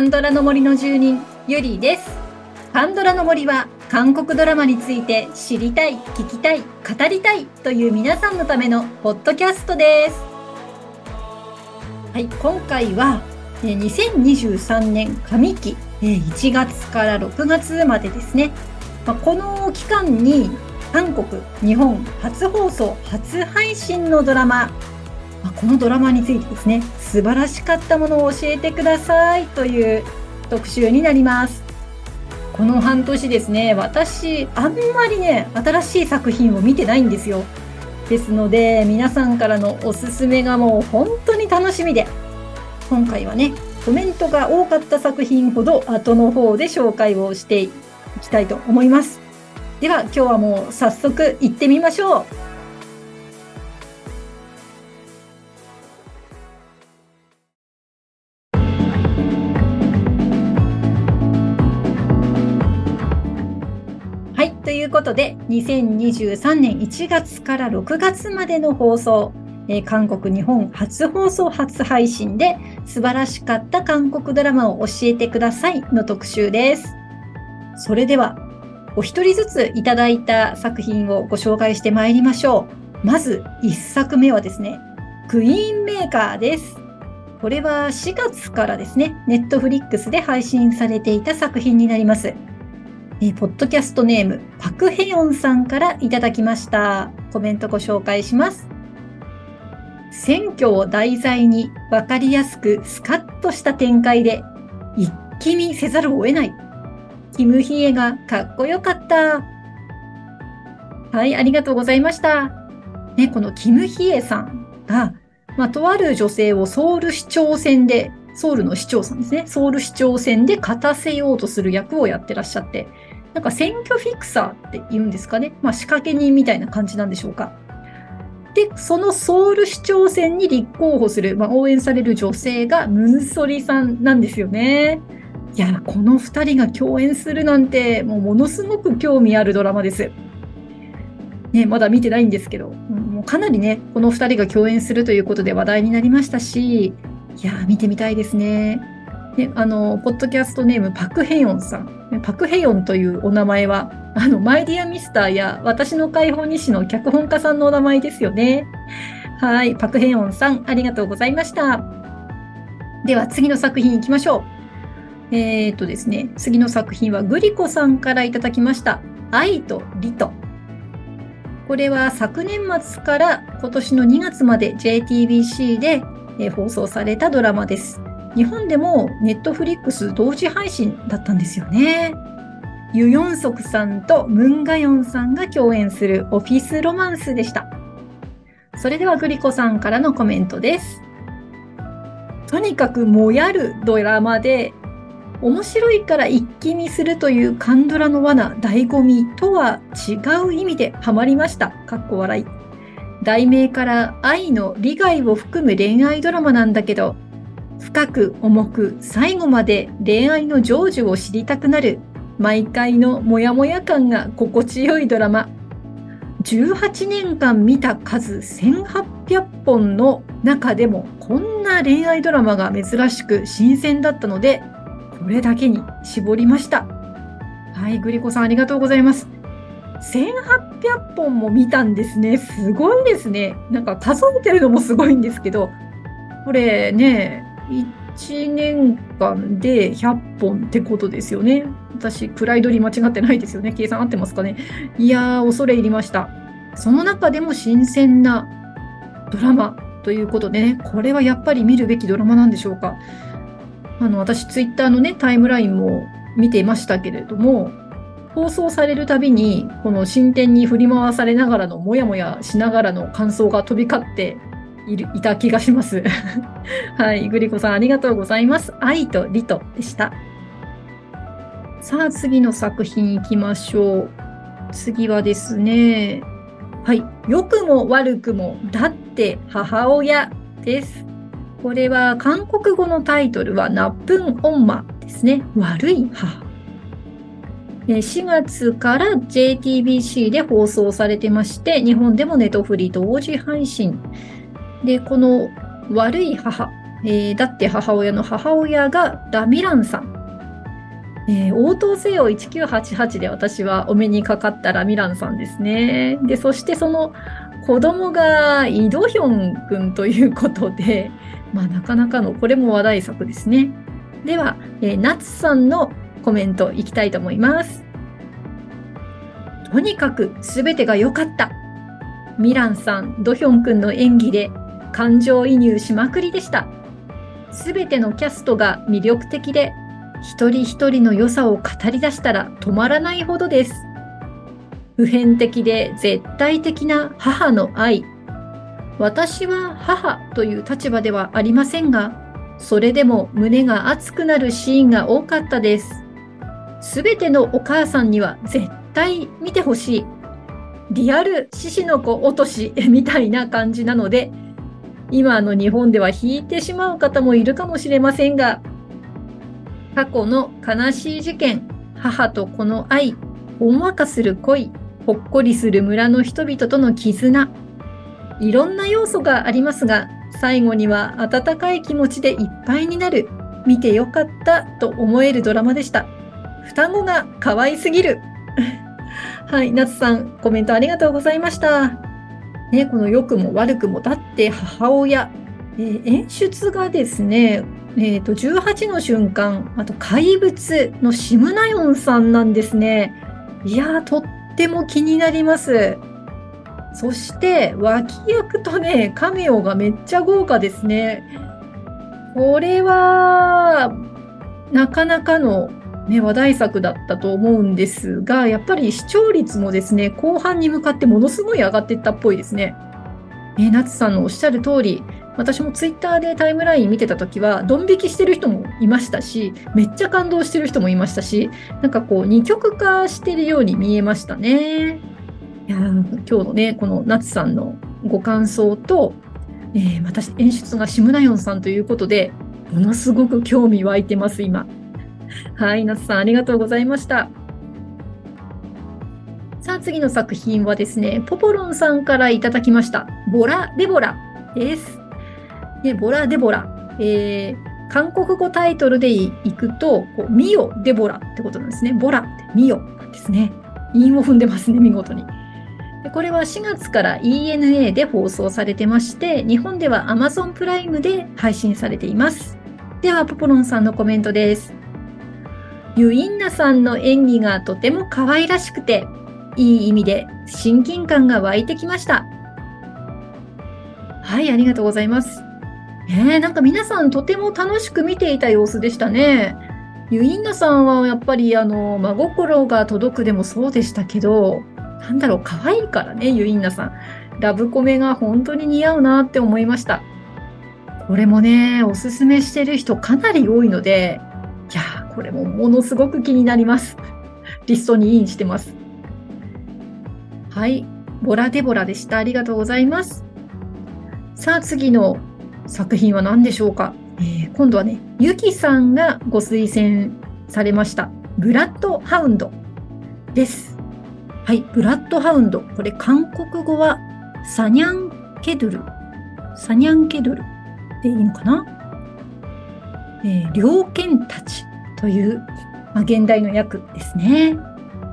ンドラの森の住人、ゆりです。パンドラの森は、韓国ドラマについて知りたい、聞きたい、語りたいという皆さんのためのポッドキャストです。はい、今回は、2023年上期1月から6月までですね。この期間に韓国、日本初放送、初配信のドラマ、このドラマについてですね、素晴らしかったものを教えてくださいという特集になります。この半年ですね、私、あんまりね、新しい作品を見てないんですよ。ですので、皆さんからのおすすめがもう本当に楽しみで、今回はね、コメントが多かった作品ほど後の方で紹介をしていきたいと思います。では、今日はもう早速行ってみましょう。ことで、2023年1月から6月までの放送、えー、韓国、日本初放送初配信で素晴らしかった韓国ドラマを教えてくださいの特集です。それでは、お一人ずついただいた作品をご紹介してまいりましょう。まず1作目はですね、クイーンメーカーです。これは4月からですね、ネットフリックスで配信されていた作品になります。えポッドキャストネーム、パクヘヨンさんからいただきました。コメントご紹介します。選挙を題材に分かりやすくスカッとした展開で一気見せざるを得ない。キムヒエがかっこよかった。はい、ありがとうございました。ね、このキムヒエさんが、まあ、とある女性をソウル市長選で、ソウルの市長さんですね、ソウル市長選で勝たせようとする役をやってらっしゃって、なんか選挙フィクサーって言うんですかね？まあ仕掛け人みたいな感じなんでしょうか。で、そのソウル市長選に立候補する、まあ、応援される女性がムンソリさんなんですよね。いや、この2人が共演するなんて、もうものすごく興味あるドラマです。ね、まだ見てないんですけど、もうかなりね、この2人が共演するということで話題になりましたし、いや、見てみたいですね。ね、あの、ポッドキャストネームパクヘヨンさん。パクヘヨンというお名前は、あの、マイディアミスターや私の解放西の脚本家さんのお名前ですよね。はい、パクヘヨンさん、ありがとうございました。では、次の作品行きましょう。えー、っとですね、次の作品はグリコさんからいただきました。愛とリと。これは昨年末から今年の2月まで JTBC で放送されたドラマです。日本でもネットフリックス同時配信だったんですよね。ユヨンソクさんとムンガヨンさんが共演するオフィスロマンスでした。それではグリコさんからのコメントです。とにかくもやるドラマで面白いから一気見するというカンドラの罠、醍醐味とは違う意味でハマりました。かっこ笑い。題名から愛の利害を含む恋愛ドラマなんだけど、深く重く最後まで恋愛の成就を知りたくなる毎回のモヤモヤ感が心地よいドラマ。18年間見た数1800本の中でもこんな恋愛ドラマが珍しく新鮮だったのでこれだけに絞りました。はいグリコさんありがとうございます。1800本も見たんですね。すごいですね。なんか数えてるのもすごいんですけどこれね1年間で100本ってことですよね。私、プライドリ間違ってないですよね。計算合ってますかね。いやー、恐れ入りました。その中でも新鮮なドラマということでね、これはやっぱり見るべきドラマなんでしょうか。あの、私、ツイッターのね、タイムラインも見ていましたけれども、放送されるたびに、この進展に振り回されながらの、もやもやしながらの感想が飛び交っているいた気がします。はい、グリコさんありがとうございます。愛とリトでした。さあ、次の作品行きましょう。次はですね、はい、良くも悪くも、だって母親です。これは韓国語のタイトルはナップンオンマですね。悪い母。4月から JTBC で放送されてまして、日本でもネトフリ同時配信で、この悪い母えー、だって母親の母親がラミランさん。えー、応答せよ1988で私はお目にかかったラミランさんですね。で、そしてその子供がイドヒョン君ということで、まあなかなかのこれも話題作ですね。では、えー、ナツさんのコメントいきたいと思います。とにかく全てが良かった。ミランさん、ドヒョン君の演技で感情移入しまくりでした。すべてのキャストが魅力的で、一人一人の良さを語り出したら止まらないほどです。普遍的で絶対的な母の愛。私は母という立場ではありませんが、それでも胸が熱くなるシーンが多かったです。すべてのお母さんには絶対見てほしい。リアル獅子の子落としみたいな感じなので、今の日本では引いてしまう方もいるかもしれませんが、過去の悲しい事件、母と子の愛、ほんわかする恋、ほっこりする村の人々との絆、いろんな要素がありますが、最後には温かい気持ちでいっぱいになる、見てよかったと思えるドラマでした。双子が可愛すぎる。はい、夏さん、コメントありがとうございました。ね、この良くも悪くも、だって母親、えー、演出がですね、えーと、18の瞬間、あと怪物のシムナヨンさんなんですね。いやー、とっても気になります。そして、脇役とね、カメオがめっちゃ豪華ですね。これは、なかなかのね、話題作だったと思うんですが、やっぱり視聴率もですね、後半に向かってものすごい上がっていったっぽいですね。ね、夏さんのおっしゃる通り、私もツイッターでタイムライン見てた時は、ドン引きしてる人もいましたし、めっちゃ感動してる人もいましたし、なんかこう、二極化してるように見えましたね。いや今日のね、この夏さんのご感想と、えー、私、演出がシムナヨンさんということで、ものすごく興味湧いてます、今。はい、那須さんありがとうございました。さあ、次の作品はですね、ポポロンさんからいただきました。ボラ・デボラです。ね、ボラ・デボラ。えー、韓国語タイトルでいくと、こうミオ・デボラってことなんですね。ボラってミオなんですね。韻を踏んでますね、見事に。これは4月から ENA で放送されてまして、日本では Amazon プライムで配信されています。では、ポポロンさんのコメントです。ユインナさんの演技がとても可愛らしくて、いい意味で親近感が湧いてきました。はい、ありがとうございます。えー、なんか皆さんとても楽しく見ていた様子でしたね。ユインナさんはやっぱりあの、真心が届くでもそうでしたけど、なんだろう、可愛いからね、ユインナさん。ラブコメが本当に似合うなって思いました。これもね、おすすめしてる人かなり多いので、いやこれもものすごく気になります。リストにインしてます。はい。ボラデボラでした。ありがとうございます。さあ、次の作品は何でしょうか？えー、今度はね、ゆきさんがご推薦されました。ブラッドハウンドです。はい。ブラッドハウンド。これ、韓国語はサニャンケドゥル。サニャンケドゥルでいいのかな？えー、猟犬たちという、まあ、現代の訳ですね。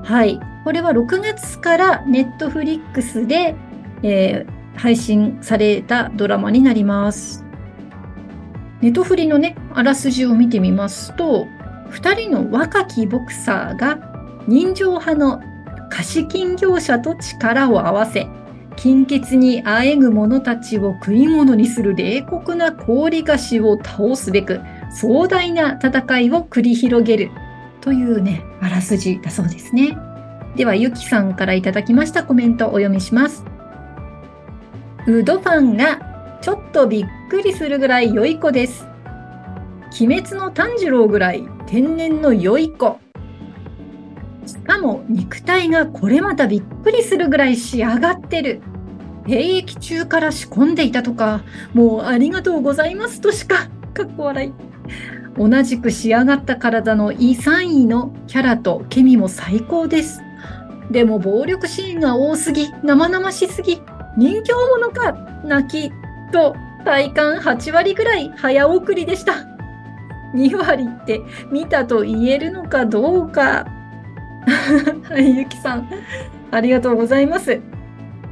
はい。これは6月からネットフリックスで、えー、配信されたドラマになります。ネトフリのね、あらすじを見てみますと、2人の若きボクサーが人情派の貸金業者と力を合わせ、金欠にあえぐ者たちを食い物にする冷酷な氷菓子を倒すべく、壮大な戦いを繰り広げるというね、あらすじだそうですね。では、ゆきさんからいただきましたコメントをお読みします。ウドファンがちょっとびっくりするぐらい良い子です。鬼滅の炭治郎ぐらい天然の良い子。しかも肉体がこれまたびっくりするぐらい仕上がってる。兵役中から仕込んでいたとか、もうありがとうございますとしか、かっこ笑い。同じく仕上がった体のイ3位のキャラとケミも最高です。でも暴力シーンが多すぎ、生々しすぎ、人形者か、泣き、と体感8割ぐらい早送りでした。2割って見たと言えるのかどうか。はい、ゆきさん、ありがとうございます。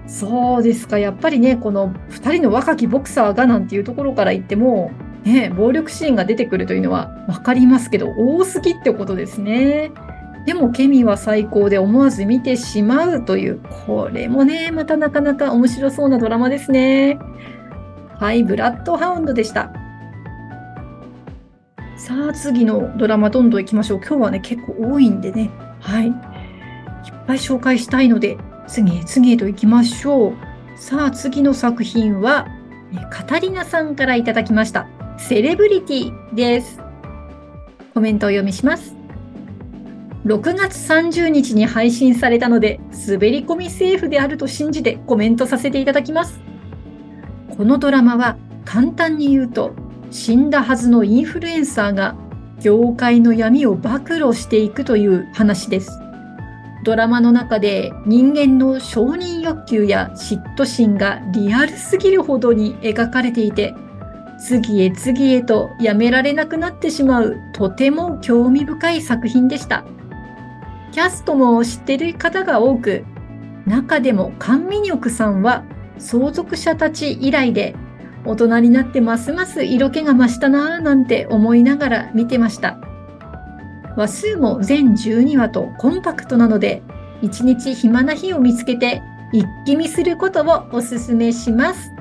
そうですか。やっぱりね、この2人の若きボクサーがなんていうところから言っても、ね、暴力シーンが出てくるというのは分かりますけど、多すぎってことですね。でもケミは最高で思わず見てしまうという、これもね、またなかなか面白そうなドラマですね。はい、ブラッドハウンドでした。さあ、次のドラマどんどん行きましょう。今日はね、結構多いんでね。はい。いっぱい紹介したいので、次へ次へと行きましょう。さあ、次の作品は、カタリナさんからいただきました。セレブリティです。コメントを読みします。6月30日に配信されたので、滑り込みセーフであると信じてコメントさせていただきます。このドラマは簡単に言うと、死んだはずのインフルエンサーが業界の闇を暴露していくという話です。ドラマの中で人間の承認欲求や嫉妬心がリアルすぎるほどに描かれていて、次へ次へとやめられなくなってしまうとても興味深い作品でした。キャストも知ってる方が多く、中でもカン・ミニョクさんは相続者たち以来で大人になってますます色気が増したなぁなんて思いながら見てました。話数も全12話とコンパクトなので、一日暇な日を見つけて一気見することをおすすめします。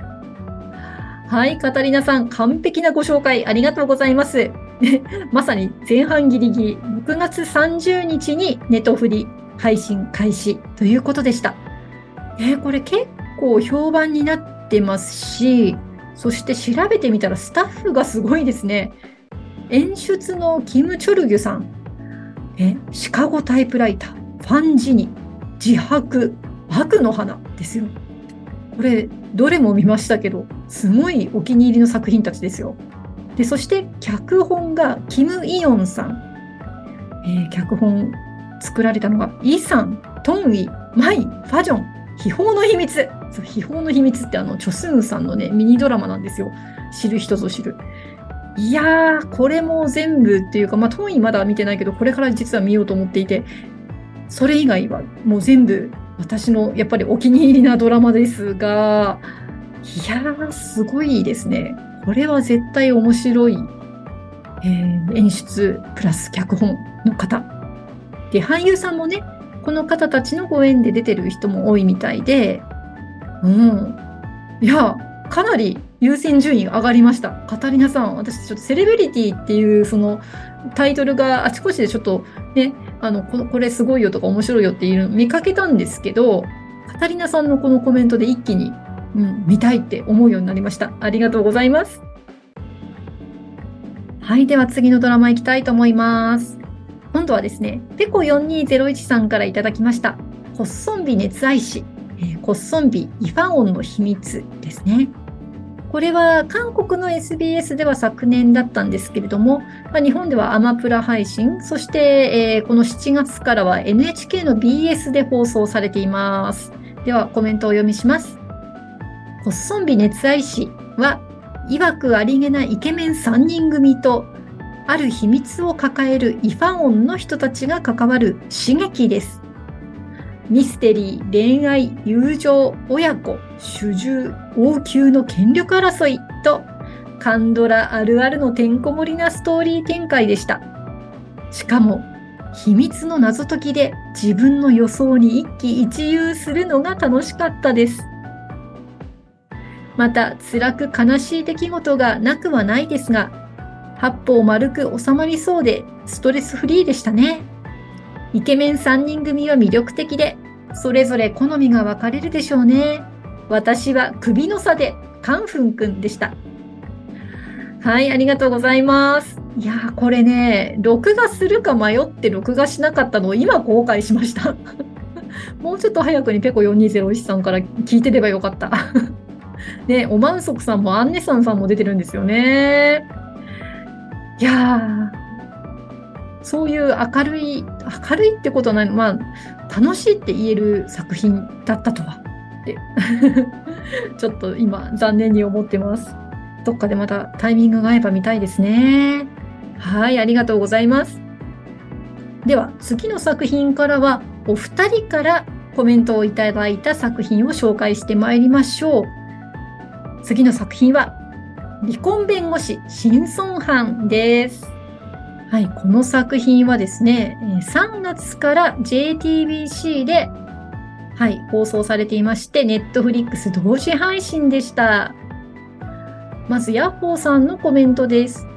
はい、カタリナさん、完璧なご紹介ありがとうございます。まさに前半ギリギリ、6月30日にネトフリ配信開始ということでした。えー、これ結構評判になってますし、そして調べてみたらスタッフがすごいですね。演出のキム・チョルギュさん、えシカゴタイプライター、ファンジニ、自白、悪の花ですよ。これ、どれも見ましたけど、すごいお気に入りの作品たちですよ。で、そして脚本がキム・イヨンさん。えー、脚本作られたのがイさん、トンイ、マイ、ファジョン、秘宝の秘密。そう秘宝の秘密ってあの、チョスンさんのね、ミニドラマなんですよ。知る人ぞ知る。いやー、これも全部っていうか、まあ、トンイまだ見てないけど、これから実は見ようと思っていて、それ以外はもう全部私のやっぱりお気に入りなドラマですが、いやー、すごいですね。これは絶対面白い、えー、演出プラス脚本の方。で、俳優さんもね、この方たちのご縁で出てる人も多いみたいで、うん。いや、かなり優先順位上がりました。カタリナさん、私ちょっとセレブリティっていうそのタイトルがあちこちでちょっとね、あの、このこれすごいよとか面白いよっていうの見かけたんですけど、カタリナさんのこのコメントで一気に、うん、見たいって思うようになりました。ありがとうございます。はい、では次のドラマ行きたいと思います。今度はですね、ペコ4201さんからいただきました。コッソンビ熱愛師、えー、コッソンビイファオンの秘密ですね。これは韓国の SBS では昨年だったんですけれども、まあ、日本ではアマプラ配信、そして、えー、この7月からは NHK の BS で放送されています。ではコメントをお読みします。コッソンビ熱愛師は、曰くありげなイケメン3人組と、ある秘密を抱えるイファオンの人たちが関わる刺激です。ミステリー、恋愛、友情、親子、主従、王宮の権力争いと、カンドラあるあるのてんこ盛りなストーリー展開でした。しかも、秘密の謎解きで自分の予想に一喜一憂するのが楽しかったです。また、辛く悲しい出来事がなくはないですが、八方丸く収まりそうでストレスフリーでしたね。イケメン3人組は魅力的で、それぞれ好みが分かれるでしょうね。私は首の差でカンフンくんでした。はい、ありがとうございます。いや、これね、録画するか迷って録画しなかったのを今後悔しました。もうちょっと早くにペコ4201さんから聞いてればよかった。ね、おまんそくさんもアンネさんさんも出てるんですよね。いや、そういう明るい、明るいってことはない、まあ、楽しいって言える作品だったとは、って ちょっと今、残念に思ってます。どっかでまたタイミングが合えば見たいですね。はい、ありがとうございます。では、次の作品からは、お二人からコメントをいただいた作品を紹介してまいりましょう。次の作品は、離婚弁護士、新孫藩です。はい、この作品はですね、3月から JTBC で、はい、放送されていまして、Netflix 同時配信でした。まず、ヤッホーさんのコメントです。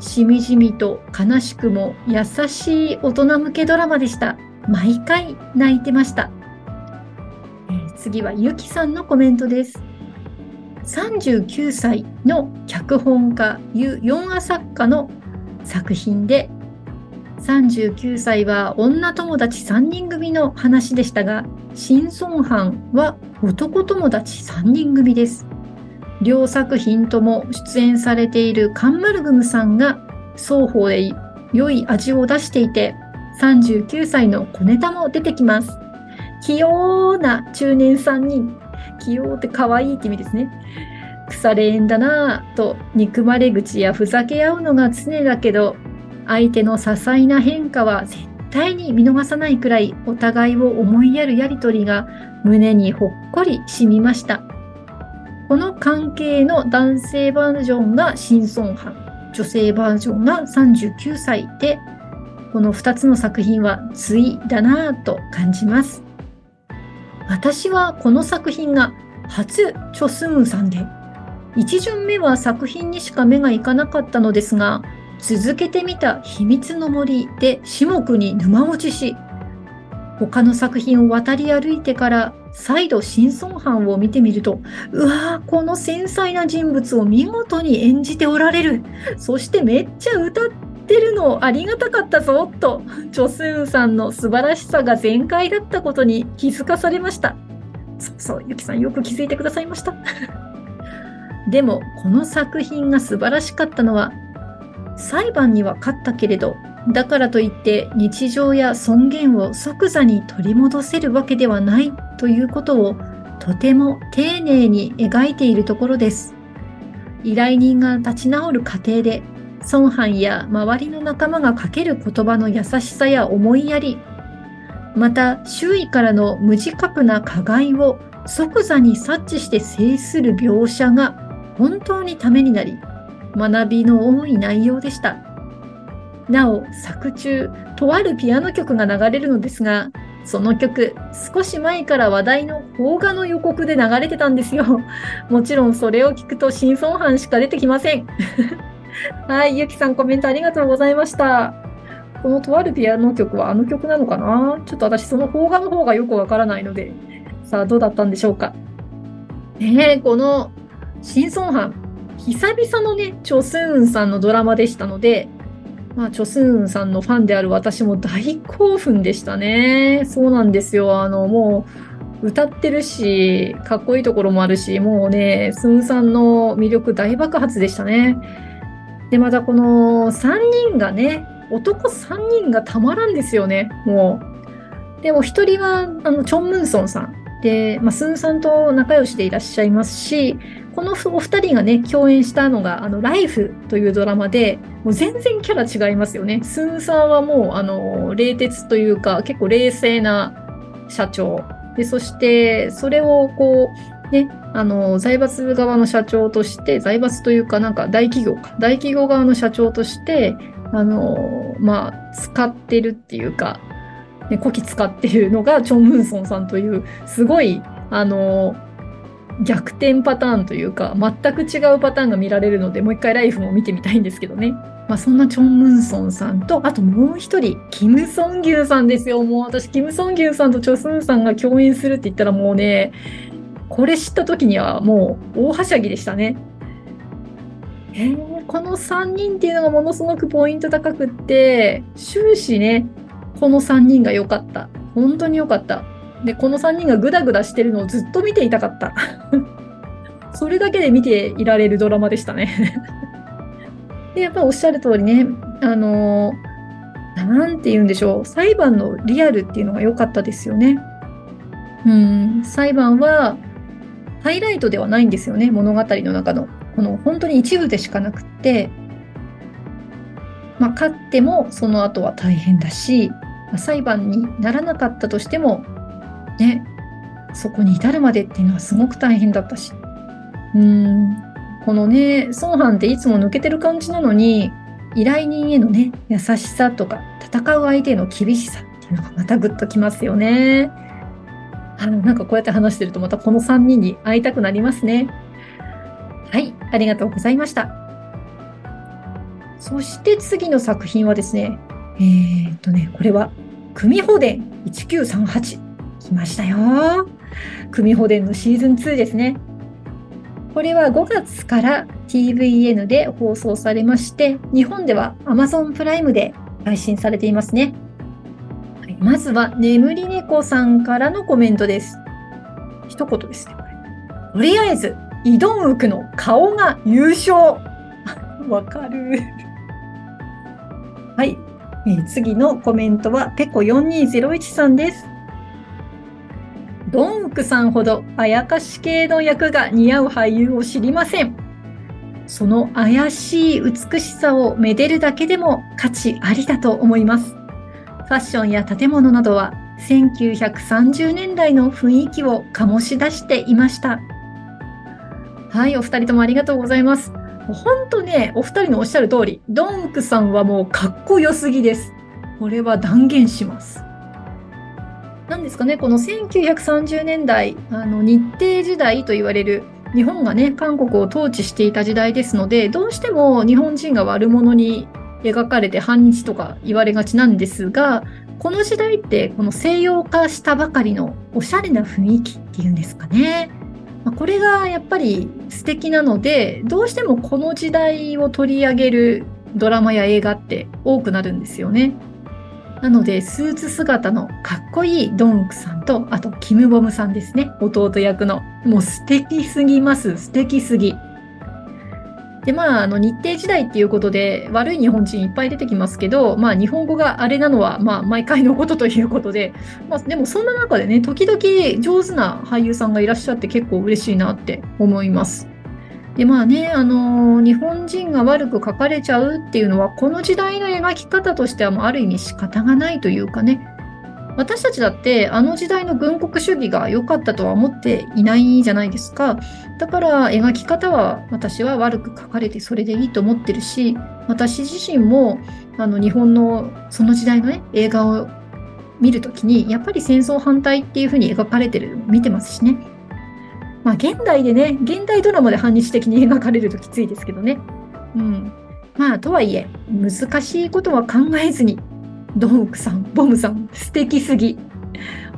しみじみと悲しくも優しい大人向けドラマでした。毎回泣いてました。次はゆきさんのコメントです。39歳の脚本家、ユ・ヨンア作家の作品で、39歳は女友達3人組の話でしたが、新孫藩は男友達3人組です。両作品とも出演されているカンマルグムさんが双方で良い味を出していて、39歳の小ネタも出てきます。器用な中年3人。器用って可愛いって意味ですね。腐れ縁だなぁと憎まれ口やふざけ合うのが常だけど、相手の些細な変化は絶対に見逃さないくらいお互いを思いやるやりとりが胸にほっこり染みました。この関係の男性バージョンが新孫藩、女性バージョンが39歳で、この2つの作品は対だなぁと感じます。私はこの作品が初チョスンさんで、1巡目は作品にしか目がいかなかったのですが、続けてみた秘密の森で至極に沼落ちし、他の作品を渡り歩いてから再度新孫藩を見てみると、うわー、この繊細な人物を見事に演じておられる。そしてめっちゃ歌ってるのありがたかったぞ、と、チョスーンさんの素晴らしさが全開だったことに気づかされました。そうそう、ゆきさんよく気づいてくださいました。でも、この作品が素晴らしかったのは、裁判には勝ったけれど、だからといって日常や尊厳を即座に取り戻せるわけではないということをとても丁寧に描いているところです。依頼人が立ち直る過程で孫藩や周りの仲間がかける言葉の優しさや思いやり、また周囲からの無自覚な加害を即座に察知して制する描写が本当にためになり、学びの多い内容でした。なお、作中、とあるピアノ曲が流れるのですが、その曲、少し前から話題の邦画の予告で流れてたんですよ。もちろんそれを聞くと新孫藩しか出てきません。はい、ゆきさんコメントありがとうございました。このとあるピアノ曲はあの曲なのかな？ちょっと私その邦画の方がよくわからないので、さあどうだったんでしょうか？ねえ、この新孫藩、久々のね、チョスーンさんのドラマでしたので、まあ、チョスーンさんのファンである私も大興奮でしたね。そうなんですよ。あの、もう、歌ってるし、かっこいいところもあるし、もうね、スーンさんの魅力大爆発でしたね。で、またこの3人がね、男3人がたまらんですよね、もう。でも1人は、あの、チョン・ムンソンさん。で、まあ、スンさんと仲良しでいらっしゃいますし、このお二人がね、共演したのが、あの、ライフというドラマで、もう全然キャラ違いますよね。スンさんはもう、あの、冷徹というか、結構冷静な社長。で、そして、それをこう、ね、あの、財閥側の社長として、財閥というか、なんか大企業か、大企業側の社長として、あの、まあ、使ってるっていうか、ね、こき使ってるのがチョン・ムンソンさんという、すごい、あの、逆転パターンというか、全く違うパターンが見られるので、もう一回ライフも見てみたいんですけどね。まあ、そんなチョン・ムンソンさんと、あともう一人、キム・ソンギュンさんですよ。もう私、キム・ソンギュンさんとチョスンさんが共演するって言ったらもうね、これ知った時にはもう大はしゃぎでしたね。えー、この3人っていうのがものすごくポイント高くって、終始ね、この3人が良かった。本当に良かった。で、この3人がグダグダしてるのをずっと見ていたかった。それだけで見ていられるドラマでしたね で、やっぱおっしゃる通りね、あのー、て言うんでしょう。裁判のリアルっていうのが良かったですよね。うん、裁判はハイライトではないんですよね、物語の中の。この本当に一部でしかなくって、まあ、勝ってもその後は大変だし、裁判にならなかったとしても、ね、そこに至るまでっていうのはすごく大変だったし。うーん、このね、孫藩っていつも抜けてる感じなのに、依頼人へのね、優しさとか、戦う相手への厳しさっていうのがまたグッときますよね。あの、なんかこうやって話してるとまたこの3人に会いたくなりますね。はい、ありがとうございました。そして次の作品はですね、えー、っとね、これは、組保伝1938。来ましたよ。組保伝のシーズン2ですね。これは5月から TVN で放送されまして、日本では Amazon プライムで配信されていますね。はい、まずは、眠り猫さんからのコメントです。一言ですね、これ。とりあえず、イドンウクの顔が優勝 わかるはい、えー、次のコメントは、ペコ4201さんです。ドンクさんほどあやかし系の役が似合う俳優を知りません。その怪しい美しさをめでるだけでも価値ありだと思います。ファッションや建物などは1930年代の雰囲気を醸し出していました。はい、お二人ともありがとうございます。本当ね、お二人のおっしゃる通り、ドンクさんはもうかっこよすぎです。これは断言します。なんですかね、この1930年代、あの日程時代と言われる日本がね、韓国を統治していた時代ですので、どうしても日本人が悪者に描かれて反日とか言われがちなんですが、この時代ってこの西洋化したばかりのおしゃれな雰囲気っていうんですかね。これがやっぱり素敵なので、どうしてもこの時代を取り上げるドラマや映画って多くなるんですよね。なので、スーツ姿のかっこいいドンクさんと、あと、キムボムさんですね。弟役の。もう素敵すぎます。素敵すぎ。で、まあ、あの、日程時代っていうことで、悪い日本人いっぱい出てきますけど、まあ、日本語があれなのは、まあ、毎回のことということで、まあ、でもそんな中でね、時々上手な俳優さんがいらっしゃって結構嬉しいなって思います。でまあね、あの、日本人が悪く書かれちゃうっていうのは、この時代の描き方としてはもうある意味仕方がないというかね、私たちだってあの時代の軍国主義が良かったとは思っていないじゃないですか。だから描き方は私は悪く書かれてそれでいいと思ってるし、私自身もあの日本のその時代のね、映画を見るときに、やっぱり戦争反対っていうふうに描かれてる見てますしね。まあ、現代でね、現代ドラマで反日的に描かれるときついですけどね。うん。まあ、とはいえ、難しいことは考えずに、ドンクさん、ボムさん、素敵すぎ。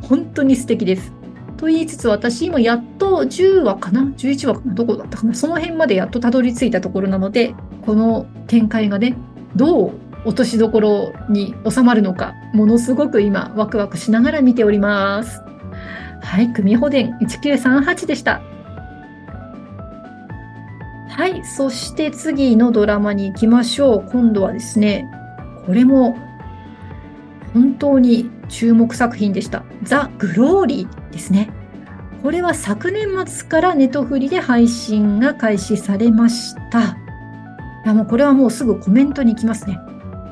本当に素敵です。と言いつつ、私今やっと10話かな ?11 話かな？どこだったかな？その辺までやっとたどり着いたところなので、この展開がね、どう落としどころに収まるのか、ものすごく今、ワクワクしながら見ております。はい、組保伝1938でした。はい、そして次のドラマに行きましょう。今度はですね、これも本当に注目作品でした。ザ・グローリーですね。これは昨年末からネトフリで配信が開始されました。いやもうこれはもうすぐコメントに行きますね。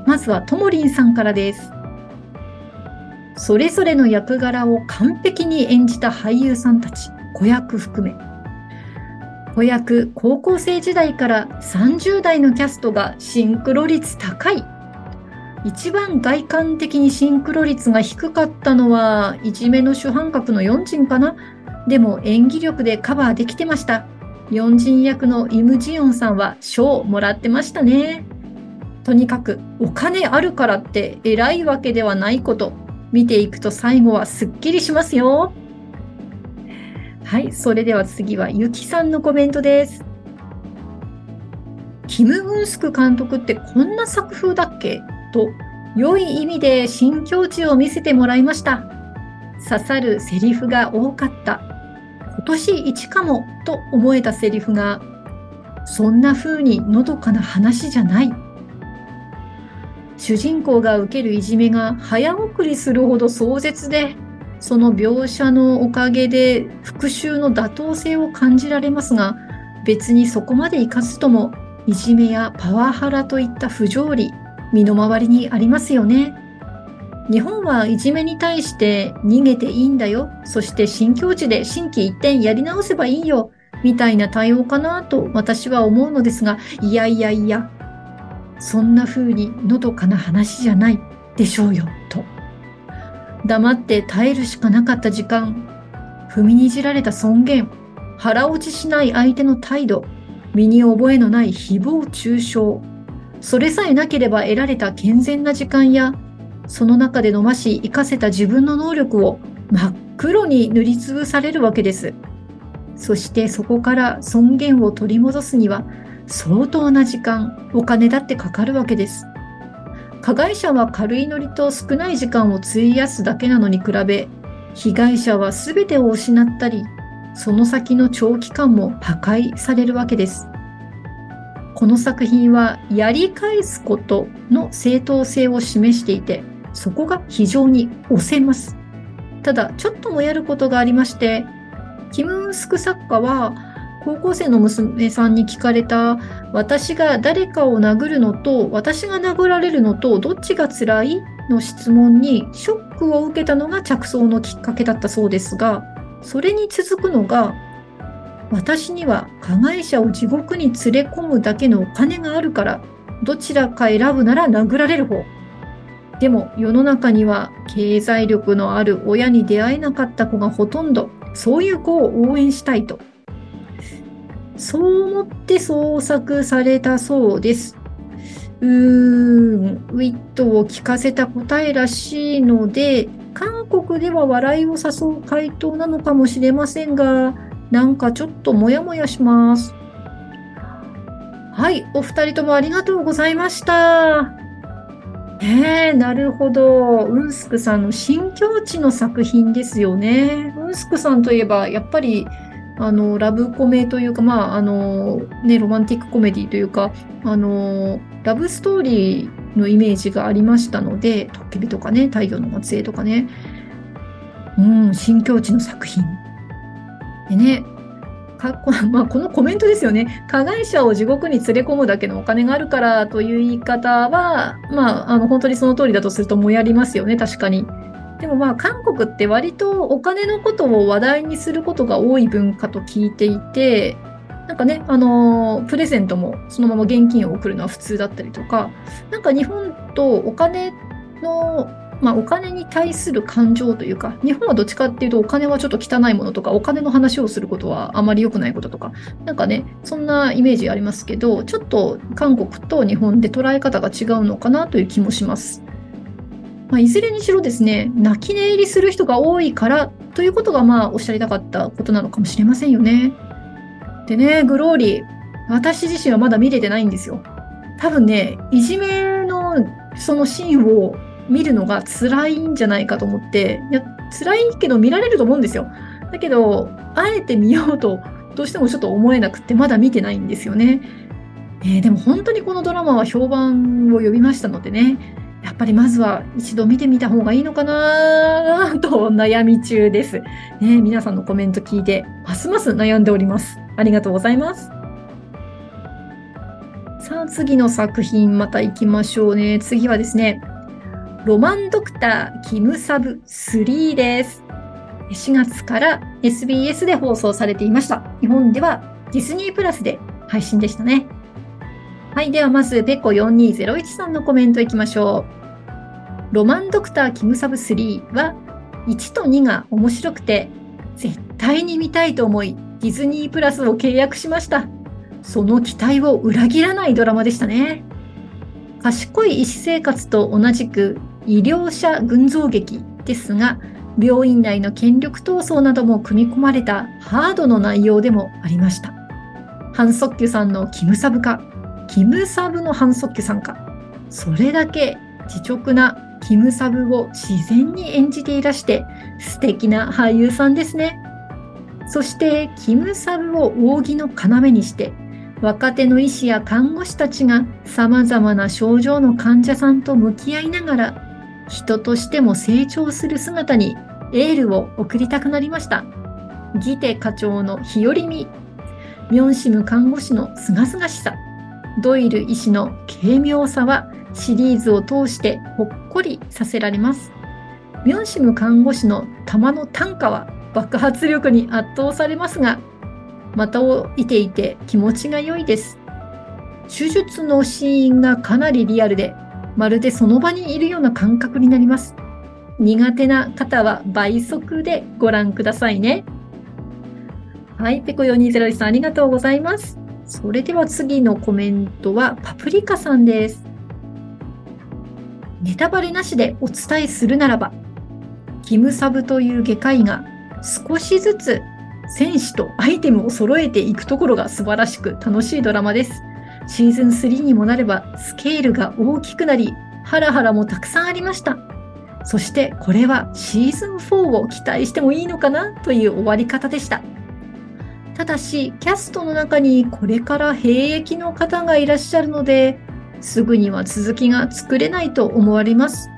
まずはともりんさんからです。それぞれの役柄を完璧に演じた俳優さんたち、子役含め。子役、高校生時代から30代のキャストがシンクロ率高い。一番外観的にシンクロ率が低かったのは、いじめの主犯格の4人かなでも演技力でカバーできてました。4人役のイム・ジヨンさんは賞をもらってましたね。とにかくお金あるからって偉いわけではないこと見ていくと最後はすっきりしますよ。はい、それでは次はゆきさんのコメントです。キム・ウンスク監督ってこんな作風だっけ？と、良い意味で新境地を見せてもらいました。刺さるセリフが多かった。今年一かもと思えたセリフが、そんな風にのどかな話じゃない。主人公が受けるいじめが早送りするほど壮絶で、その描写のおかげで復讐の妥当性を感じられますが、別にそこまでいかずとも、いじめやパワハラといった不条理、身の回りにありますよね。日本はいじめに対して逃げていいんだよ。そして新境地で心機一転やり直せばいいよ。みたいな対応かなと私は思うのですが、いやいやいや、そんな風にのどかな話じゃないでしょうよ、と。黙って耐えるしかなかった時間、踏みにじられた尊厳、腹落ちしない相手の態度、身に覚えのない誹謗中傷、それさえなければ得られた健全な時間や、その中で飲まし生かせた自分の能力を真っ黒に塗りつぶされるわけです。そしてそこから尊厳を取り戻すには相当な時間、お金だってかかるわけです。加害者は軽いノリと少ない時間を費やすだけなのに比べ、被害者は全てを失ったり、その先の長期間も破壊されるわけです。この作品はやり返すことの正当性を示していて、そこが非常に押せます。ただ、ちょっともやることがありまして、キム・ウンスク作家は、高校生の娘さんに聞かれた、私が誰かを殴るのと、私が殴られるのと、どっちが辛い？の質問にショックを受けたのが着想のきっかけだったそうですが、それに続くのが、私には加害者を地獄に連れ込むだけのお金があるから、どちらか選ぶなら殴られる方。でも世の中には経済力のある親に出会えなかった子がほとんど、そういう子を応援したいと。そう思って創作されたそうです。うーん、ウィットを聞かせた答えらしいので、韓国では笑いを誘う回答なのかもしれませんが、なんかちょっとモヤモヤします。はい、お二人ともありがとうございました。ねえ、なるほど。ウンスクさんの新境地の作品ですよね。ウンスクさんといえば、やっぱり、あの、ラブコメというか、まあ、あの、ね、ロマンティックコメディというか、あの、ラブストーリーのイメージがありましたので、トッケビとかね、太陽の末裔とかね、うん、新境地の作品。でね、かこ まあ、このコメントですよね。加害者を地獄に連れ込むだけのお金があるからという言い方は、まあ、あの、本当にその通りだとするともやりますよね、確かに。でもまあ韓国って割とお金のことを話題にすることが多い文化と聞いていて、なんかね、あのー、プレゼントもそのまま現金を送るのは普通だったりとか、なんか日本とお金の、まあお金に対する感情というか、日本はどっちかっていうとお金はちょっと汚いものとか、お金の話をすることはあまり良くないこととか、なんかね、そんなイメージありますけど、ちょっと韓国と日本で捉え方が違うのかなという気もします。まあ、いずれにしろですね、泣き寝入りする人が多いからということが、まあ、おっしゃりたかったことなのかもしれませんよね。でね、グローリー、私自身はまだ見れてないんですよ。多分ね、いじめのそのシーンを見るのが辛いんじゃないかと思って、いや、辛いけど見られると思うんですよ。だけど、あえて見ようと、どうしてもちょっと思えなくて、まだ見てないんですよね。えー、でも本当にこのドラマは評判を呼びましたのでね、やっぱりまずは一度見てみた方がいいのかな と悩み中です。ね、皆さんのコメント聞いて、ますます悩んでおります。ありがとうございます。さあ、次の作品また行きましょうね。次はですね、ロマンドクターキムサブ3です。4月から SBS で放送されていました。日本ではディズニープラスで配信でしたね。はい。ではまず、ペコ4201さんのコメントいきましょう。ロマンドクターキムサブ3は、1と2が面白くて、絶対に見たいと思い、ディズニープラスを契約しました。その期待を裏切らないドラマでしたね。賢い医師生活と同じく医療者群像劇ですが、病院内の権力闘争なども組み込まれたハードの内容でもありました。ハン・ソッキュさんのキムサブ化、キムサブの反則参加。それだけ自直なキムサブを自然に演じていらして素敵な俳優さんですね。そしてキムサブを扇の要にして若手の医師や看護師たちが様々な症状の患者さんと向き合いながら人としても成長する姿にエールを送りたくなりました。ギテ課長の日和見ミョンシム看護師の清々しさ、ドイル医師の軽妙さはシリーズを通してほっこりさせられます。ミョンシム看護師の玉の単価は爆発力に圧倒されますが、またをいていて気持ちが良いです。手術のシーンがかなりリアルで、まるでその場にいるような感覚になります。苦手な方は倍速でご覧くださいね。はい、ペコ4201さんありがとうございます。それでは次のコメントはパプリカさんです。ネタバレなしでお伝えするならば、キムサブという外科医が少しずつ戦士とアイテムを揃えていくところが素晴らしく楽しいドラマです。シーズン3にもなればスケールが大きくなり、ハラハラもたくさんありました。そしてこれはシーズン4を期待してもいいのかな？という終わり方でした。ただし、キャストの中にこれから兵役の方がいらっしゃるので、すぐには続きが作れないと思われます。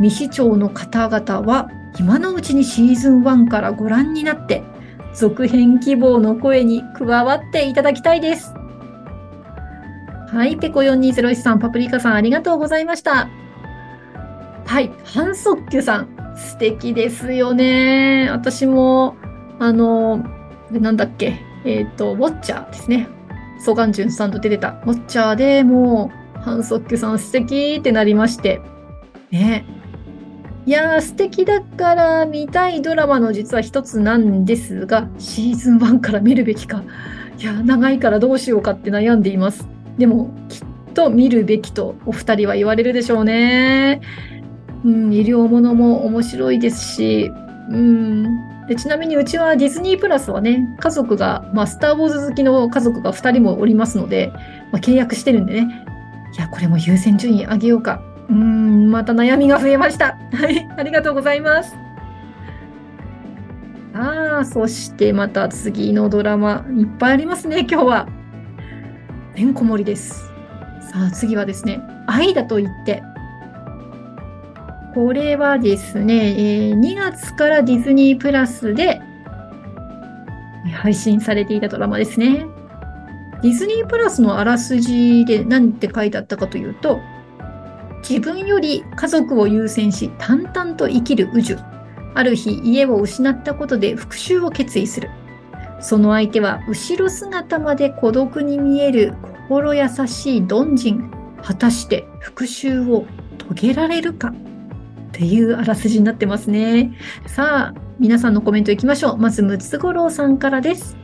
未視聴の方々は今のうちにシーズン1からご覧になって、続編希望の声に加わっていただきたいです。はい、ペコ4201さん、パプリカさん、ありがとうございました。はい、ハンソッキュさん、素敵ですよね。私も、あの、なんだっけ、えっ、ー、と、ウォッチャーですね。ソガンジュンさんと出てたウォッチャーでもう、ハンソッキュさん素敵ってなりまして。ね。いやー、素敵だから見たいドラマの実は一つなんですが、シーズン1から見るべきか。いや、長いからどうしようかって悩んでいます。でも、きっと見るべきとお二人は言われるでしょうね。うん、医療ものも面白いですし、うん、でちなみにうちはディズニープラスはね、家族が、まあ、スター・ウォーズ好きの家族が2人もおりますので、まあ、契約してるんでね、いや、これも優先順位上げようか。うん、また悩みが増えました。はい、ありがとうございます。ああ、そしてまた次のドラマ、いっぱいありますね、今日は。てんこ盛りです。さあ、次はですね、愛だと言って、これはですね、えー、2月からディズニープラスで配信されていたドラマですね。ディズニープラスのあらすじで何て書いてあったかというと、自分より家族を優先し淡々と生きる宇宙。ある日家を失ったことで復讐を決意する。その相手は後ろ姿まで孤独に見える心優しいドンジン。果たして復讐を遂げられるか？っていうあらすじになってますね。さあ、皆さんのコメントいきましょう。まず、ムツゴロウさんからです。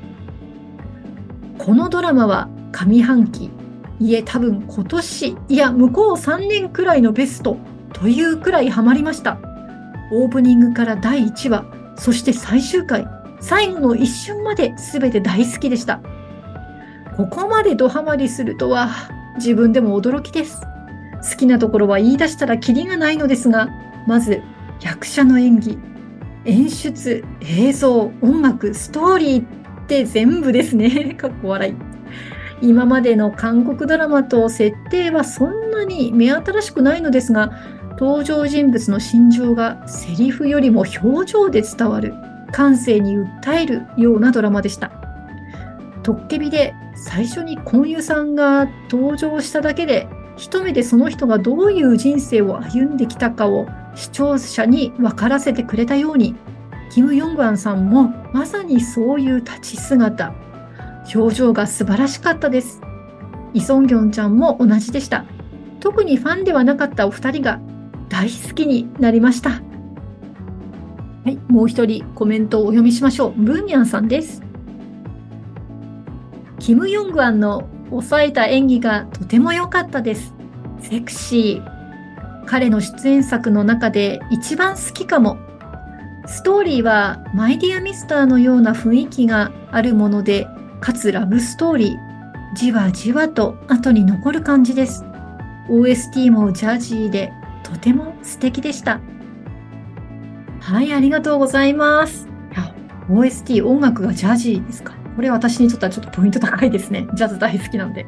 このドラマは上半期、いえ多分今年、いや向こう3年くらいのベストというくらいハマりました。オープニングから第1話、そして最終回、最後の一瞬まで全て大好きでした。ここまでドハマりするとは自分でも驚きです。好きなところは言い出したらキリがないのですが、まず役者の演技演出映像音楽ストーリーって全部ですね。かっこ笑い。今までの韓国ドラマと設定はそんなに目新しくないのですが登場人物の心情がセリフよりも表情で伝わる感性に訴えるようなドラマでした。トッケビで最初にコンユさんが登場しただけで一目でその人がどういう人生を歩んできたかを視聴者に分からせてくれたようにキム・ヨングアンさんもまさにそういう立ち姿。表情が素晴らしかったです。イ・ソンギョンちゃんも同じでした。特にファンではなかったお二人が大好きになりました。はい、もう一人コメントをお読みしましょう。ブーミャンさんです。キム・ヨングアンの抑えた演技がとても良かったです。セクシー。彼の出演作の中で一番好きかも。ストーリーはマイディアミスターのような雰囲気があるもので、かつラブストーリー。じわじわと後に残る感じです。OST もジャージーでとても素敵でした。はい、ありがとうございます。OST 音楽がジャージーですか？これ私にとってはちょっとポイント高いですね。ジャズ大好きなんで。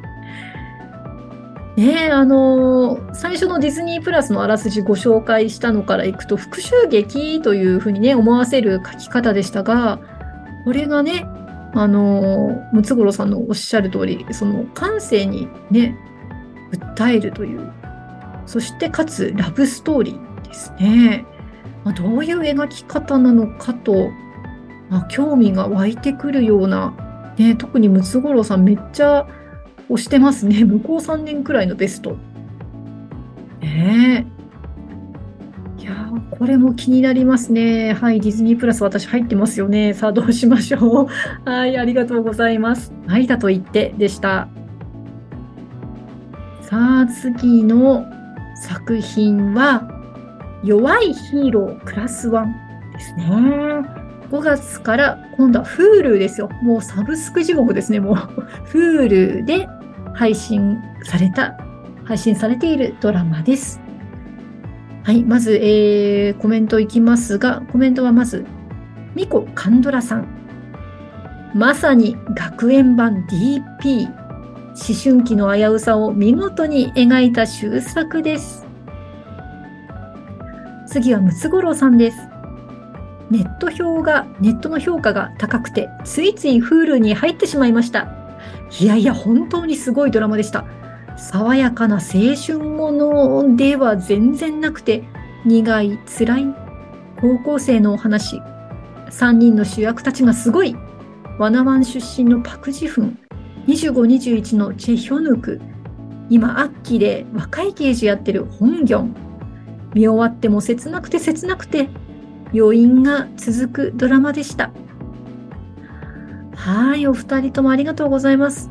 ねあのー、最初のディズニープラスのあらすじご紹介したのからいくと復讐劇というふうにね思わせる書き方でしたがこれがね、ムツゴロウさんのおっしゃる通り、その感性にね、訴えるという、そしてかつラブストーリーですね。まあ、どういう描き方なのかと、まあ、興味が湧いてくるような、ね、特にムツゴロウさんめっちゃ押してますね。向こう3年くらいのベスト。ねえ。いやこれも気になりますね。はい、ディズニープラス私入ってますよね。さあ、どうしましょう。はい、ありがとうございます。はい、だと言ってでした。さあ、次の作品は、弱いヒーロークラス1ですね。5月から今度は Hulu ですよ。もうサブスク地獄ですね。もう Hulu で配信された、配信されているドラマです。はい、まず、えー、コメントいきますが、コメントはまず、ミコカンドラさん。まさに学園版 DP。思春期の危うさを見事に描いた終作です。次はムツゴロウさんです。ネット評が、ネットの評価が高くて、ついつい Hulu に入ってしまいました。いやいや、本当にすごいドラマでした。爽やかな青春ものでは全然なくて、苦い、辛い、高校生のお話。3人の主役たちがすごい。ワナワン出身のパクジフン、25、21のチェヒョヌク、今、アッキーで若い刑事やってるホンギョン。見終わっても切なくて切なくて、余韻が続くドラマでした。はい、お二人ともありがとうございます。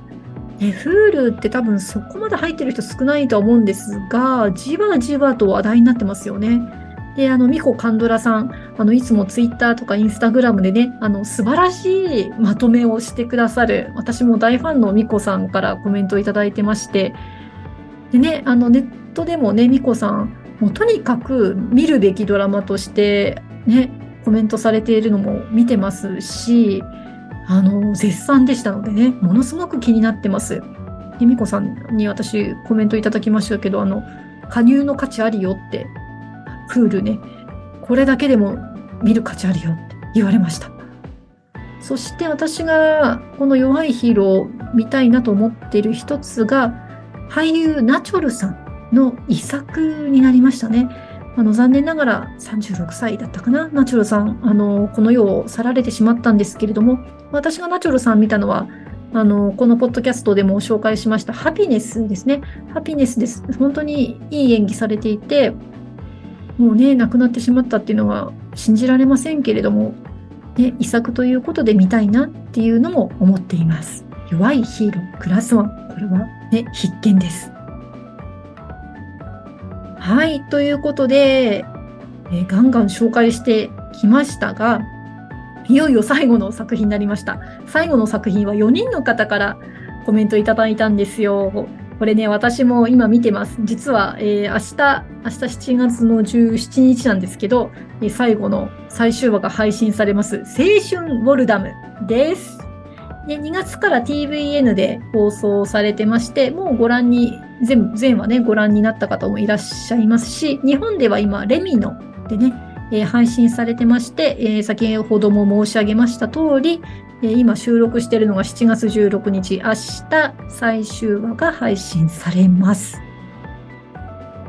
ね、Hulu って多分そこまで入ってる人少ないとは思うんですが、じわじわと話題になってますよね。で、あの、ミコカンドラさん、あの、いつも Twitter とか Instagram でね、あの、素晴らしいまとめをしてくださる、私も大ファンのミコさんからコメントをいただいてまして、でね、あの、ネットでもね、ミコさん、もうとにかく見るべきドラマとして、ね、コメントされているのも見てますし、あの、絶賛でしたのでね、ものすごく気になってます。由美子さんに私コメントいただきましたけど、あの、加入の価値ありよって、クールね、これだけでも見る価値あるよって言われました。そして私がこの弱いヒーローを見たいなと思っている一つが、俳優ナチョルさんの遺作になりましたね。あの残念ながら36歳だったかな、ナチュルさん、あのこの世を去られてしまったんですけれども、私がナチュルさん見たのは、あのこのポッドキャストでも紹介しましたハピネスですね。ハピネスです。本当にいい演技されていて、もうね、亡くなってしまったっていうのは信じられませんけれども、ね、遺作ということで見たいなっていうのも思っています。弱いヒーロー、クラスワン。これはね、必見です。はい、ということで、え、ガンガン紹介してきましたが、いよいよ最後の作品になりました。最後の作品は4人の方からコメントいただいたんですよ。これね、私も今見てます。実は、えー、明日、明日7月の17日なんですけど、えー、最後の最終話が配信されます、青春ウォルダムです。で、2月から TVN で放送されてまして、もうご覧に全全話ね、ご覧になった方もいらっしゃいますし、日本では今、レミノでね、えー、配信されてまして、えー、先ほども申し上げました通り、え、今収録しているのが7月16日、明日最終話が配信されます。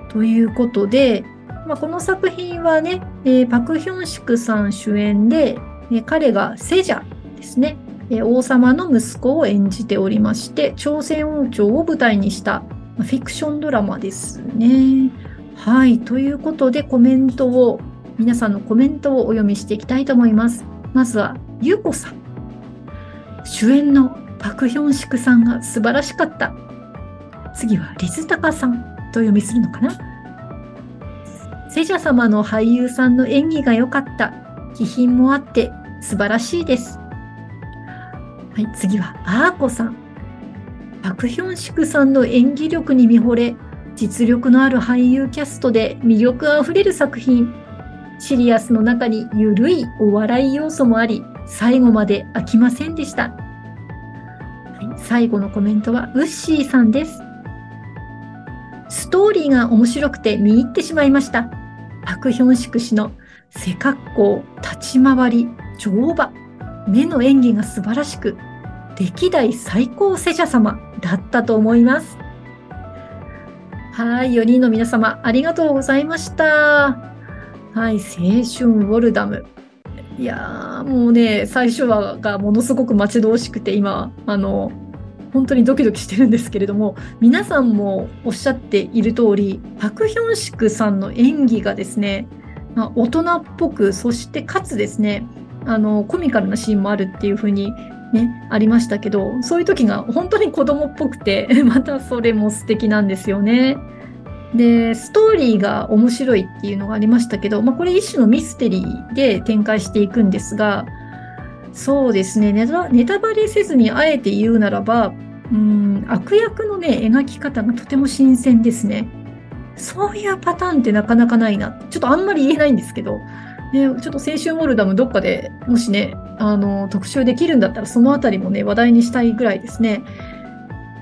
ということで、まあ、この作品はね、えパク・ヒョンシクさん主演で、え彼がセジャですね、え王様の息子を演じておりまして、朝鮮王朝を舞台にしたフィクションドラマですね。はい。ということで、コメントを、皆さんのコメントをお読みしていきたいと思います。まずは、ゆうこさん。主演のパク・ヒョンシクさんが素晴らしかった。次は、リズタカさんと読みするのかなセジャ様の俳優さんの演技が良かった。気品もあって素晴らしいです。はい、次は、アーコさん。パク・ヒョンシクさんの演技力に見惚れ、実力のある俳優キャストで魅力あふれる作品。シリアスの中にゆるいお笑い要素もあり、最後まで飽きませんでした。最後のコメントはウッシーさんです。ストーリーが面白くて見入ってしまいました。パク・ヒョンシク氏の背格好、立ち回り、乗馬。目の演技が素晴らしく、歴代最高世者様だったと思います。はい、4人の皆様、ありがとうございました。はい、青春ウォルダム。いやー、もうね、最初話がものすごく待ち遠しくて、今、あの、本当にドキドキしてるんですけれども、皆さんもおっしゃっている通り、パク・ヒョンシクさんの演技がですね、まあ、大人っぽく、そしてかつですね、あの、コミカルなシーンもあるっていう風にね、ありましたけど、そういう時が本当に子供っぽくて、またそれも素敵なんですよね。で、ストーリーが面白いっていうのがありましたけど、まあ、これ一種のミステリーで展開していくんですが、そうですねネタ、ネタバレせずにあえて言うならば、うん、悪役のね、描き方がとても新鮮ですね。そういうパターンってなかなかないな。ちょっとあんまり言えないんですけど、ね、ちょっと青春モルダムどっかでもしね、あの、特集できるんだったらそのあたりもね、話題にしたいぐらいですね。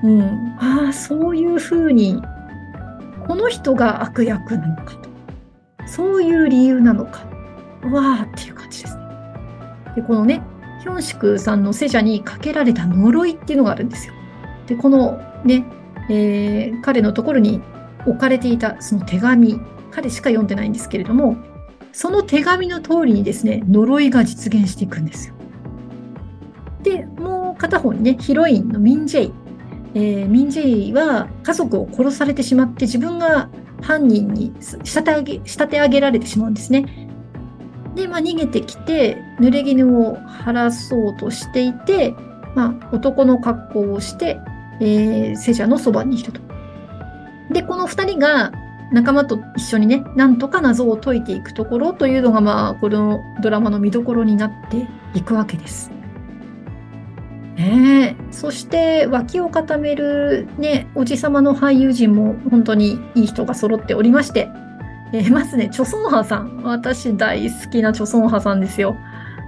うん。ああ、そういうふうに、この人が悪役なのかと。そういう理由なのか。わーっていう感じですね。で、このね、ヒョンシクさんの聖者にかけられた呪いっていうのがあるんですよ。で、このね、えー、彼のところに置かれていたその手紙、彼しか読んでないんですけれども、その手紙の通りにですね、呪いが実現していくんですよ。で、もう片方にね、ヒロインのミンジェイ。えー、ミンジェイは家族を殺されてしまって自分が犯人に仕立て上げ仕立て上げられてしまうんですね。で、まあ、逃げてきて濡れ衣を晴らそうとしていて、まあ、男の格好をして、えー、聖者のそばにいると。で、この2人が仲間と一緒にね、なんとか謎を解いていくところというのが、まあ、このドラマの見どころになっていくわけです。ね。そして、脇を固めるね、おじさまの俳優陣も本当にいい人が揃っておりまして、えー、まずね、チョソンハさん。私大好きなチョソンハさんですよ。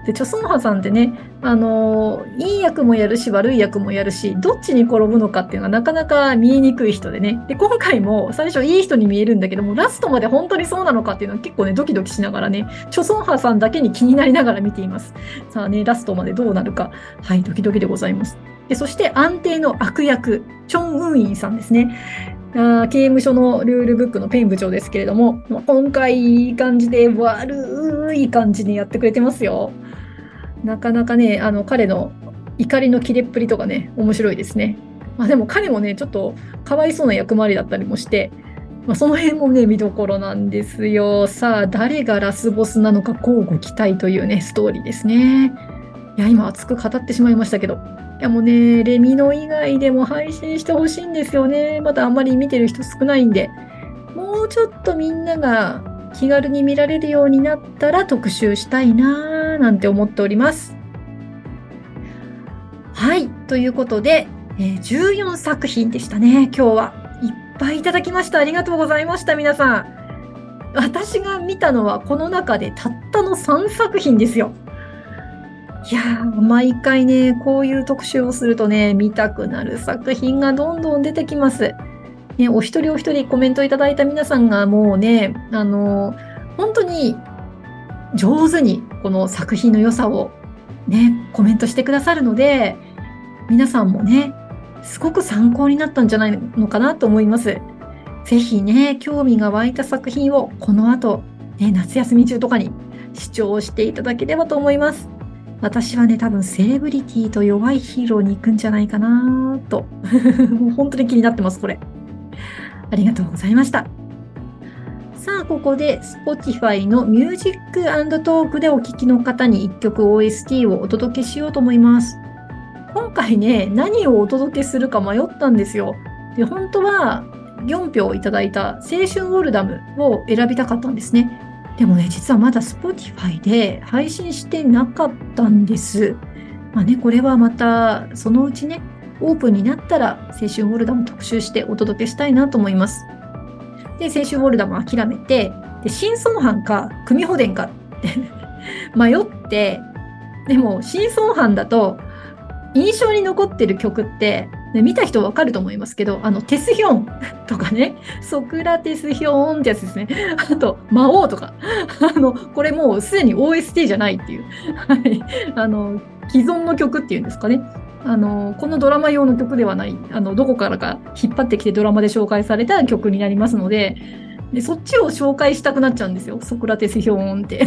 で、チョソンハさんってね、あの、いい役もやるし、悪い役もやるし、どっちに転ぶのかっていうのがなかなか見えにくい人でね。で、今回も最初いい人に見えるんだけども、ラストまで本当にそうなのかっていうのは結構ね、ドキドキしながらね、チョソンハさんだけに気になりながら見ています。さあね、ラストまでどうなるか、はい、ドキドキでございます。で、そして安定の悪役、チョン・ウンインさんですね。あ刑務所のルールブックのペン部長ですけれども、まあ、今回いい感じで悪い感じにやってくれてますよ。なかなかね、あの彼の怒りの切れっぷりとかね、面白いですね。まあ、でも彼もね、ちょっとかわいそうな役回りだったりもして、まあ、その辺もね、見どころなんですよ。さあ、誰がラスボスなのか、交互期待というね、ストーリーですね。いや、今熱く語ってしまいましたけど。いや、もうね、レミノ以外でも配信してほしいんですよね。まだあんまり見てる人少ないんで。もうちょっとみんなが気軽に見られるようになったら特集したいなぁなんて思っております。はい。ということで、えー、14作品でしたね。今日はいっぱいいただきました。ありがとうございました、皆さん。私が見たのはこの中でたったの3作品ですよ。いやー、毎回ね、こういう特集をするとね、見たくなる作品がどんどん出てきます。ね、お一人お一人コメントいただいた皆さんがもうね、あの、本当に上手にこの作品の良さをね、コメントしてくださるので、皆さんもね、すごく参考になったんじゃないのかなと思います。ぜひね、興味が湧いた作品をこの後、ね、夏休み中とかに視聴していただければと思います。私はね、多分セレブリティと弱いヒーローに行くんじゃないかなと。もう本当に気になってます、これ。ありがとうございました。さあ、ここで Spotify の Music Talk でお聴きの方に1曲 OST をお届けしようと思います。今回ね、何をお届けするか迷ったんですよ。で、本当は4票いただいた青春ウォルダムを選びたかったんですね。でもね、実はまだ Spotify で配信してなかったんです。まあね、これはまたそのうちね、オープンになったら青春ウォルダム特集してお届けしたいなと思います。で、青春ウォルダム諦めて、で、新村藩か組保伝かって 迷って、でも新村藩だと印象に残ってる曲ってね、見た人わかると思いますけど、あの、テスヒョン とかね、ソクラテスヒョンってやつですね。あと、魔王とか。あの、これもうすでに OST じゃないっていう。はい。あの、既存の曲っていうんですかね。あの、このドラマ用の曲ではない、あの、どこからか引っ張ってきてドラマで紹介された曲になりますので、でそっちを紹介したくなっちゃうんですよ。ソクラテス標音って。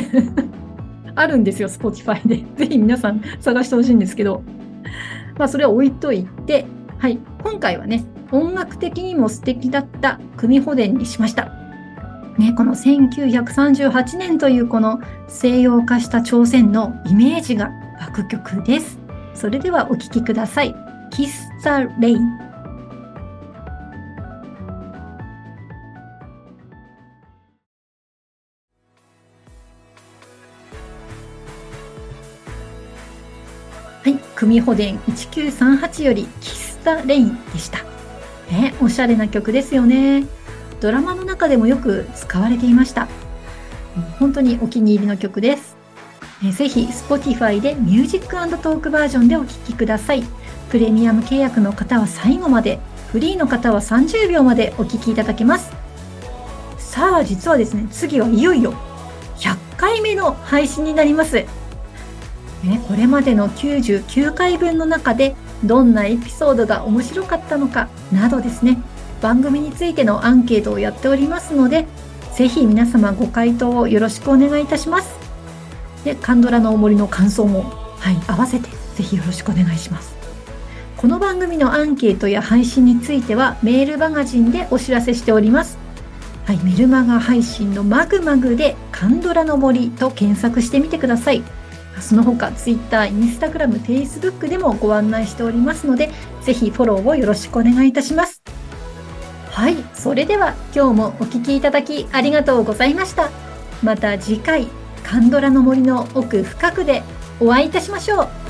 あるんですよ、Spotify で。ぜひ皆さん探してほしいんですけど。まあ、それは置いといて、はい、今回はね、音楽的にも素敵だった組保伝にしました。ね、この1938年というこの西洋化した朝鮮のイメージが湧く曲です。それではお聴きください。Kiss the Rain はい、組保伝1938よりキスタレインでした。ね、おしゃれな曲ですよね。ドラマの中でもよく使われていました。本当にお気に入りの曲です。えぜひ Spotify でミュージックトークバージョンでお聴きください。プレミアム契約の方は最後まで、フリーの方は30秒までお聴きいただけます。さあ、実はですね、次はいよいよ100回目の配信になります。ね、これまでの99回分の中でどんなエピソードが面白かったのかなどですね番組についてのアンケートをやっておりますのでぜひ皆様ご回答をよろしくお願いいたしますでカンドラのお森の感想もはい合わせてぜひよろしくお願いしますこの番組のアンケートや配信についてはメールマガジンでお知らせしておりますはい、メルマガ配信のマグマグでカンドラの森と検索してみてください。その他 Twitter、Instagram、Facebook でもご案内しておりますので、ぜひフォローをよろしくお願いいたします。はい、それでは今日もお聴きいただきありがとうございました。また次回、カンドラの森の奥深くでお会いいたしましょう。